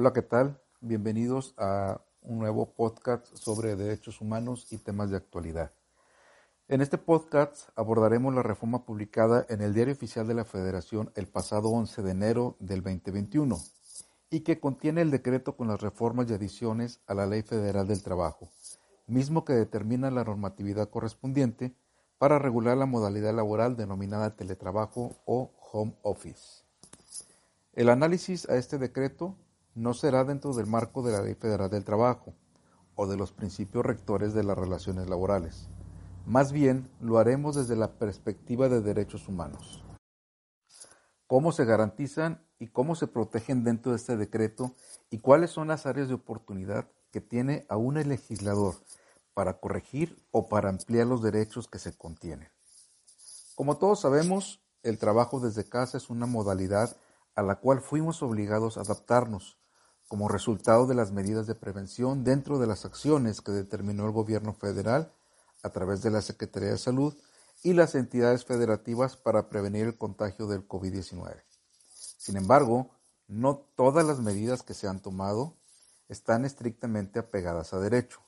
Hola, ¿qué tal? Bienvenidos a un nuevo podcast sobre derechos humanos y temas de actualidad. En este podcast abordaremos la reforma publicada en el Diario Oficial de la Federación el pasado 11 de enero del 2021 y que contiene el decreto con las reformas y adiciones a la Ley Federal del Trabajo, mismo que determina la normatividad correspondiente para regular la modalidad laboral denominada teletrabajo o home office. El análisis a este decreto no será dentro del marco de la Ley Federal del Trabajo o de los principios rectores de las relaciones laborales. Más bien, lo haremos desde la perspectiva de derechos humanos. ¿Cómo se garantizan y cómo se protegen dentro de este decreto y cuáles son las áreas de oportunidad que tiene aún el legislador para corregir o para ampliar los derechos que se contienen? Como todos sabemos, el trabajo desde casa es una modalidad a la cual fuimos obligados a adaptarnos como resultado de las medidas de prevención dentro de las acciones que determinó el gobierno federal a través de la Secretaría de Salud y las entidades federativas para prevenir el contagio del COVID-19. Sin embargo, no todas las medidas que se han tomado están estrictamente apegadas a derecho.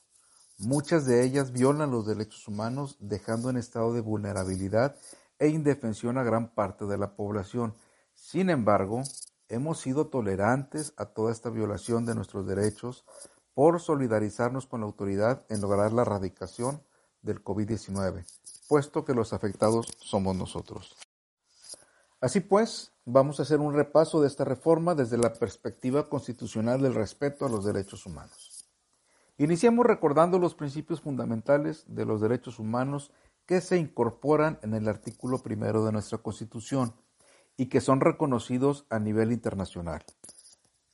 Muchas de ellas violan los derechos humanos, dejando en estado de vulnerabilidad e indefensión a gran parte de la población. Sin embargo, hemos sido tolerantes a toda esta violación de nuestros derechos por solidarizarnos con la autoridad en lograr la erradicación del COVID-19, puesto que los afectados somos nosotros. Así pues, vamos a hacer un repaso de esta reforma desde la perspectiva constitucional del respeto a los derechos humanos. Iniciamos recordando los principios fundamentales de los derechos humanos que se incorporan en el artículo primero de nuestra Constitución, y que son reconocidos a nivel internacional.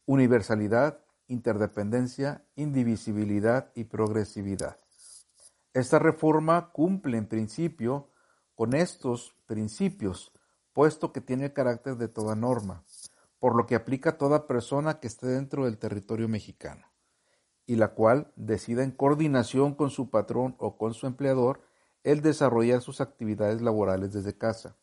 Universalidad, interdependencia, indivisibilidad y progresividad. Esta reforma cumple en principio con estos principios, puesto que tiene carácter de toda norma, por lo que aplica a toda persona que esté dentro del territorio mexicano, y la cual decida en coordinación con su patrón o con su empleador el desarrollar sus actividades laborales desde casa.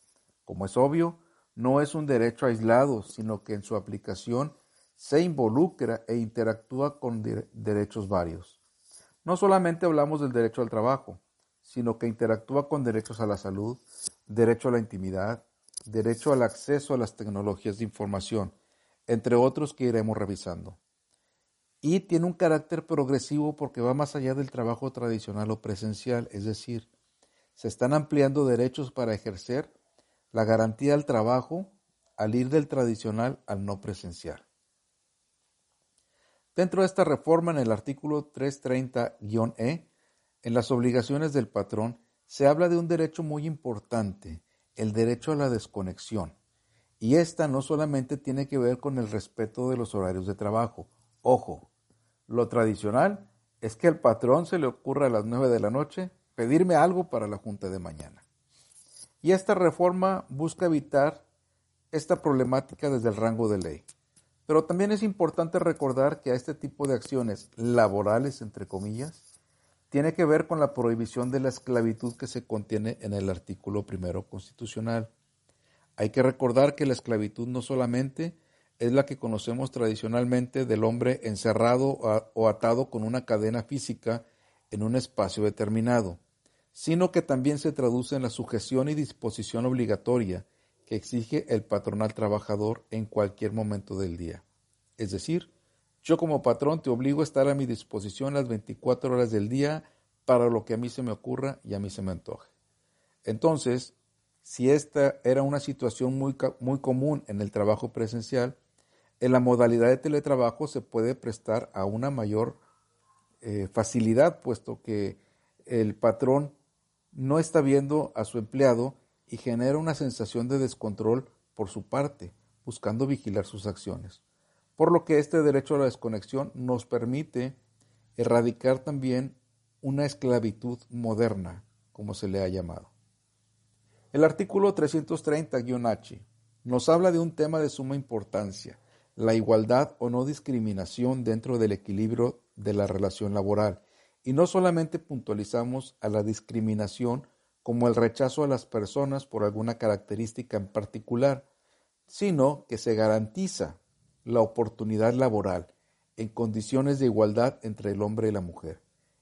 Como es obvio, no es un derecho aislado, sino que en su aplicación se involucra e interactúa con derechos varios. No solamente hablamos del derecho al trabajo, sino que interactúa con derechos a la salud, derecho a la intimidad, derecho al acceso a las tecnologías de información, entre otros que iremos revisando. Y tiene un carácter progresivo porque va más allá del trabajo tradicional o presencial, es decir, se están ampliando derechos para ejercer la garantía del trabajo al ir del tradicional al no presencial. Dentro de esta reforma, en el artículo 330-E, en las obligaciones del patrón, se habla de un derecho muy importante, el derecho a la desconexión. Y esta no solamente tiene que ver con el respeto de los horarios de trabajo. Ojo, lo tradicional es que al patrón se le ocurra a las 9 de la noche pedirme algo para la junta de mañana. Y esta reforma busca evitar esta problemática desde el rango de ley. Pero también es importante recordar que a este tipo de acciones laborales, entre comillas, tiene que ver con la prohibición de la esclavitud que se contiene en el artículo primero constitucional. Hay que recordar que la esclavitud no solamente es la que conocemos tradicionalmente del hombre encerrado o atado con una cadena física en un espacio determinado sino que también se traduce en la sujeción y disposición obligatoria que exige el patrón al trabajador en cualquier momento del día. Es decir, yo como patrón te obligo a estar a mi disposición las 24 horas del día para lo que a mí se me ocurra y a mí se me antoje. Entonces, si esta era una situación muy, muy común en el trabajo presencial, en la modalidad de teletrabajo se puede prestar a una mayor eh, facilidad, puesto que el patrón no está viendo a su empleado y genera una sensación de descontrol por su parte, buscando vigilar sus acciones. por lo que este derecho a la desconexión nos permite erradicar también una esclavitud moderna, como se le ha llamado. El artículo 330-H nos habla de un tema de suma importancia, la igualdad o no discriminación dentro del equilibrio de la relación laboral, y no solamente puntualizamos a la discriminación como el rechazo a las personas por alguna característica en particular, sino que se garantiza la oportunidad laboral en condiciones de igualdad entre el hombre y la mujer.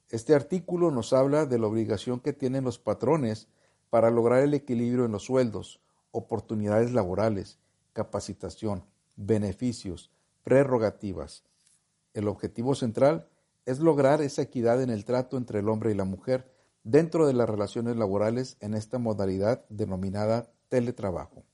Este artículo nos habla de la obligación que tienen los patrones para lograr el equilibrio en los sueldos, oportunidades laborales, capacitación, beneficios, prerrogativas. El objetivo central es lograr esa equidad en el trato entre el hombre y la mujer dentro de las relaciones laborales en esta modalidad denominada teletrabajo.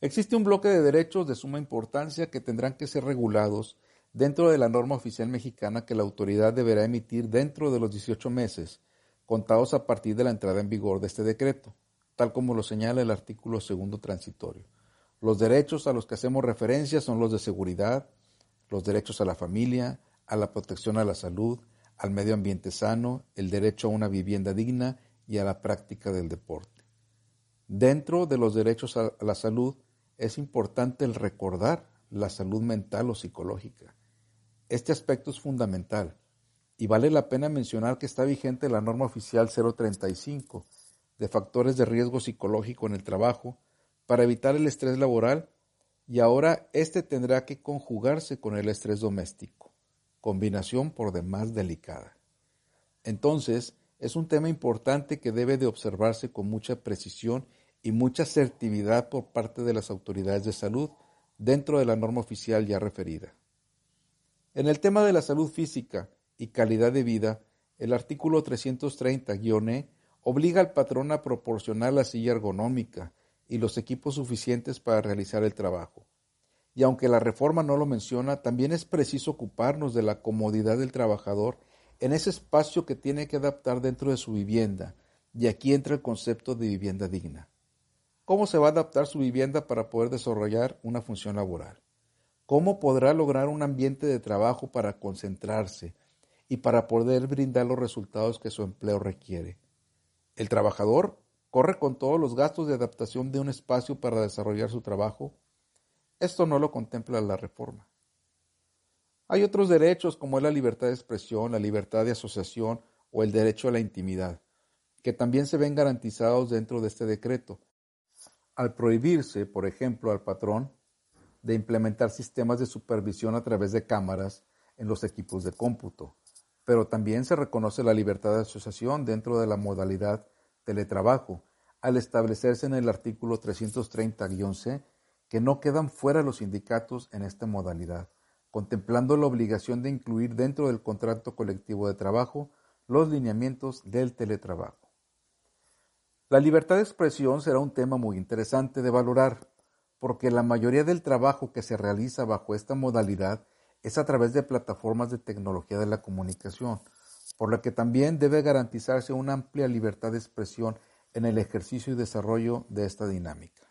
Existe un bloque de derechos de suma importancia que tendrán que ser regulados dentro de la norma oficial mexicana que la autoridad deberá emitir dentro de los 18 meses, contados a partir de la entrada en vigor de este decreto, tal como lo señala el artículo segundo transitorio. Los derechos a los que hacemos referencia son los de seguridad, los derechos a la familia, a la protección a la salud, al medio ambiente sano, el derecho a una vivienda digna y a la práctica del deporte. Dentro de los derechos a la salud es importante recordar la salud mental o psicológica. Este aspecto es fundamental y vale la pena mencionar que está vigente la norma oficial 035 de factores de riesgo psicológico en el trabajo para evitar el estrés laboral y ahora este tendrá que conjugarse con el estrés doméstico, combinación por demás delicada. Entonces, es un tema importante que debe de observarse con mucha precisión y mucha asertividad por parte de las autoridades de salud dentro de la norma oficial ya referida. En el tema de la salud física y calidad de vida, el artículo 330-E obliga al patrón a proporcionar la silla ergonómica y los equipos suficientes para realizar el trabajo. Y aunque la reforma no lo menciona, también es preciso ocuparnos de la comodidad del trabajador en ese espacio que tiene que adaptar dentro de su vivienda, y aquí entra el concepto de vivienda digna cómo se va a adaptar su vivienda para poder desarrollar una función laboral, cómo podrá lograr un ambiente de trabajo para concentrarse y para poder brindar los resultados que su empleo requiere. El trabajador corre con todos los gastos de adaptación de un espacio para desarrollar su trabajo. Esto no lo contempla la reforma. Hay otros derechos como la libertad de expresión, la libertad de asociación o el derecho a la intimidad, que también se ven garantizados dentro de este decreto, al prohibirse, por ejemplo, al patrón de implementar sistemas de supervisión a través de cámaras en los equipos de cómputo, pero también se reconoce la libertad de asociación dentro de la modalidad teletrabajo, al establecerse en el artículo 330-C que no quedan fuera los sindicatos en esta modalidad, contemplando la obligación de incluir dentro del contrato colectivo de trabajo los lineamientos del teletrabajo. La libertad de expresión será un tema muy interesante de valorar, porque la mayoría del trabajo que se realiza bajo esta modalidad es a través de plataformas de tecnología de la comunicación, por lo que también debe garantizarse una amplia libertad de expresión en el ejercicio y desarrollo de esta dinámica.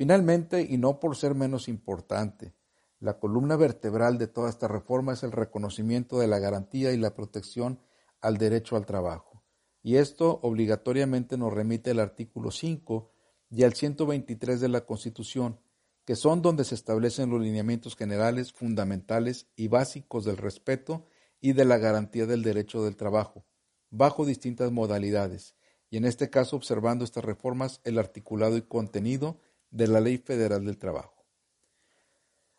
Finalmente, y no por ser menos importante, la columna vertebral de toda esta reforma es el reconocimiento de la garantía y la protección al derecho al trabajo. Y esto obligatoriamente nos remite al artículo 5 y al 123 de la Constitución, que son donde se establecen los lineamientos generales, fundamentales y básicos del respeto y de la garantía del derecho del trabajo, bajo distintas modalidades, y en este caso observando estas reformas el articulado y contenido de la Ley Federal del Trabajo.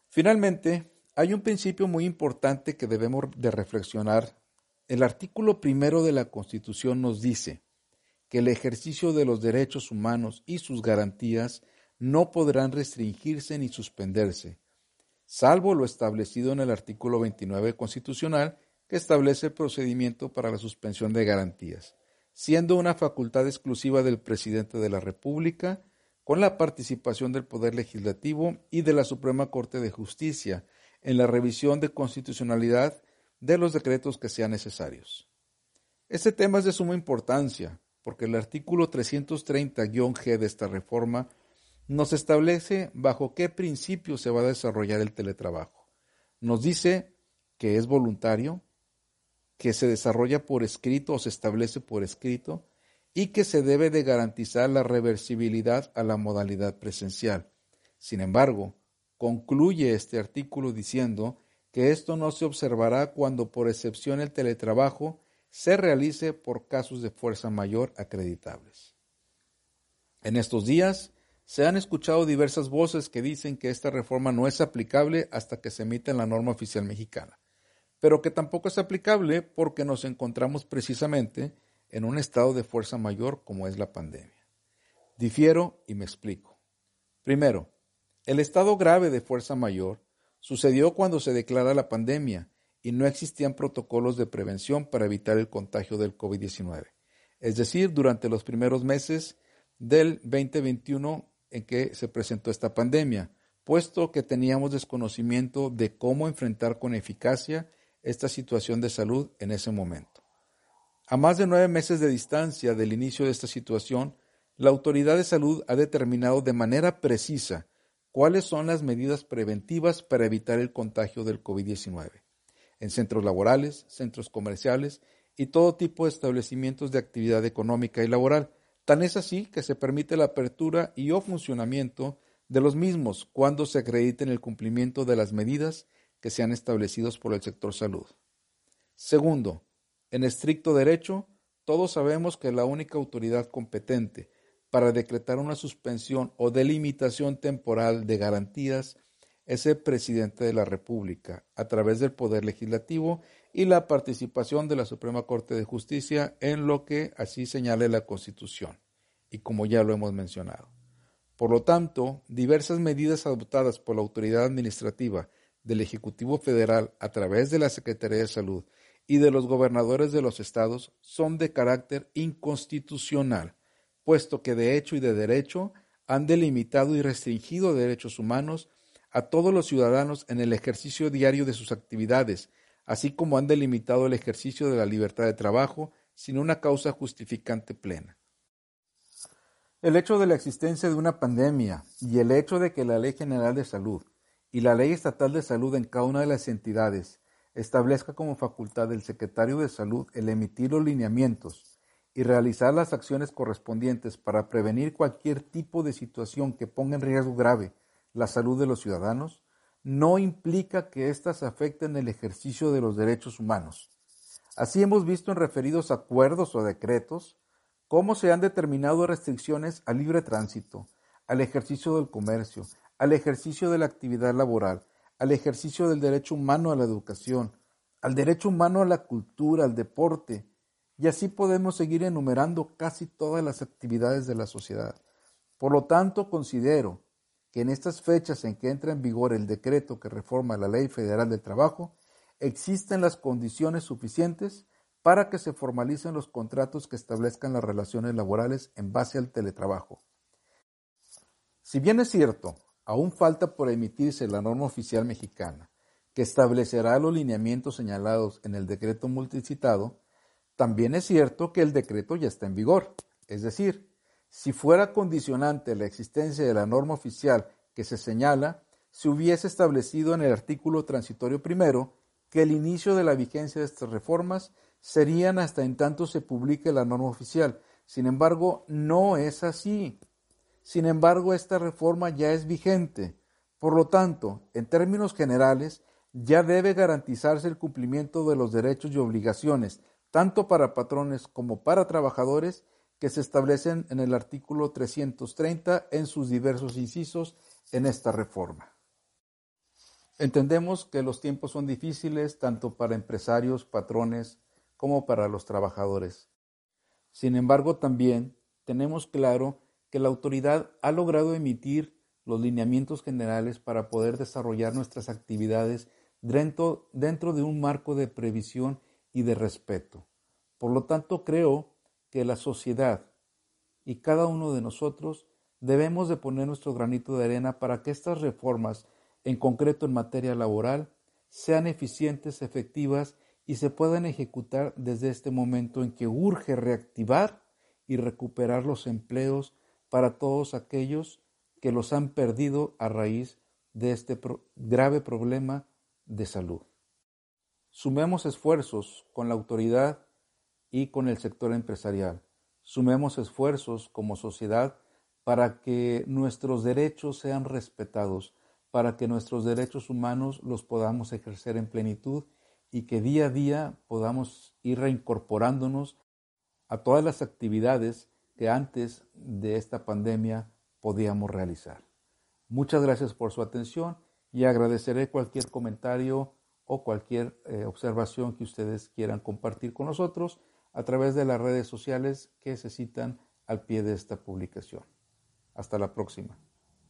Finalmente, hay un principio muy importante que debemos de reflexionar el artículo primero de la Constitución nos dice que el ejercicio de los derechos humanos y sus garantías no podrán restringirse ni suspenderse, salvo lo establecido en el artículo 29 constitucional que establece el procedimiento para la suspensión de garantías, siendo una facultad exclusiva del presidente de la República, con la participación del Poder Legislativo y de la Suprema Corte de Justicia en la revisión de constitucionalidad de los decretos que sean necesarios. Este tema es de suma importancia porque el artículo 330-G de esta reforma nos establece bajo qué principio se va a desarrollar el teletrabajo. Nos dice que es voluntario, que se desarrolla por escrito o se establece por escrito y que se debe de garantizar la reversibilidad a la modalidad presencial. Sin embargo, concluye este artículo diciendo que esto no se observará cuando por excepción el teletrabajo se realice por casos de fuerza mayor acreditables. En estos días se han escuchado diversas voces que dicen que esta reforma no es aplicable hasta que se emita la norma oficial mexicana, pero que tampoco es aplicable porque nos encontramos precisamente en un estado de fuerza mayor como es la pandemia. Difiero y me explico. Primero, el estado grave de fuerza mayor sucedió cuando se declara la pandemia y no existían protocolos de prevención para evitar el contagio del COVID-19. Es decir, durante los primeros meses del 2021 en que se presentó esta pandemia, puesto que teníamos desconocimiento de cómo enfrentar con eficacia esta situación de salud en ese momento. A más de nueve meses de distancia del inicio de esta situación, la autoridad de salud ha determinado de manera precisa cuáles son las medidas preventivas para evitar el contagio del COVID-19 en centros laborales, centros comerciales y todo tipo de establecimientos de actividad económica y laboral. Tan es así que se permite la apertura y o funcionamiento de los mismos cuando se acrediten el cumplimiento de las medidas que sean establecidos por el sector salud. Segundo, en estricto derecho, todos sabemos que la única autoridad competente para decretar una suspensión o delimitación temporal de garantías es el presidente de la República, a través del Poder Legislativo y la participación de la Suprema Corte de Justicia en lo que así señale la Constitución, y como ya lo hemos mencionado. Por lo tanto, diversas medidas adoptadas por la autoridad administrativa del Ejecutivo Federal a través de la Secretaría de Salud y de los gobernadores de los estados son de carácter inconstitucional, puesto que de hecho y de derecho han delimitado y restringido derechos humanos a todos los ciudadanos en el ejercicio diario de sus actividades, así como han delimitado el ejercicio de la libertad de trabajo sin una causa justificante plena. El hecho de la existencia de una pandemia y el hecho de que la Ley General de Salud y la Ley Estatal de Salud en cada una de las entidades establezca como facultad del secretario de Salud el emitir los lineamientos y realizar las acciones correspondientes para prevenir cualquier tipo de situación que ponga en riesgo grave la salud de los ciudadanos, no implica que éstas afecten el ejercicio de los derechos humanos. Así hemos visto en referidos acuerdos o decretos cómo se han determinado restricciones al libre tránsito, al ejercicio del comercio, al ejercicio de la actividad laboral, al ejercicio del derecho humano a la educación, al derecho humano a la cultura, al deporte, y así podemos seguir enumerando casi todas las actividades de la sociedad. Por lo tanto, considero que en estas fechas en que entra en vigor el decreto que reforma la Ley Federal del Trabajo, existen las condiciones suficientes para que se formalicen los contratos que establezcan las relaciones laborales en base al teletrabajo. Si bien es cierto, aún falta por emitirse la norma oficial mexicana, que establecerá los lineamientos señalados en el decreto multicitado, también es cierto que el decreto ya está en vigor, es decir, si fuera condicionante la existencia de la norma oficial que se señala, se hubiese establecido en el artículo transitorio primero que el inicio de la vigencia de estas reformas serían hasta en tanto se publique la norma oficial. Sin embargo, no es así. Sin embargo, esta reforma ya es vigente. Por lo tanto, en términos generales, ya debe garantizarse el cumplimiento de los derechos y obligaciones, tanto para patrones como para trabajadores, que se establecen en el artículo 330 en sus diversos incisos en esta reforma. Entendemos que los tiempos son difíciles tanto para empresarios, patrones, como para los trabajadores. Sin embargo, también tenemos claro que la autoridad ha logrado emitir los lineamientos generales para poder desarrollar nuestras actividades dentro, dentro de un marco de previsión y de respeto. Por lo tanto, creo que la sociedad y cada uno de nosotros debemos de poner nuestro granito de arena para que estas reformas, en concreto en materia laboral, sean eficientes, efectivas y se puedan ejecutar desde este momento en que urge reactivar y recuperar los empleos para todos aquellos que los han perdido a raíz de este grave problema de salud. Sumemos esfuerzos con la autoridad y con el sector empresarial. Sumemos esfuerzos como sociedad para que nuestros derechos sean respetados, para que nuestros derechos humanos los podamos ejercer en plenitud y que día a día podamos ir reincorporándonos a todas las actividades que antes de esta pandemia podíamos realizar. Muchas gracias por su atención y agradeceré cualquier comentario o cualquier eh, observación que ustedes quieran compartir con nosotros a través de las redes sociales que se citan al pie de esta publicación. Hasta la próxima.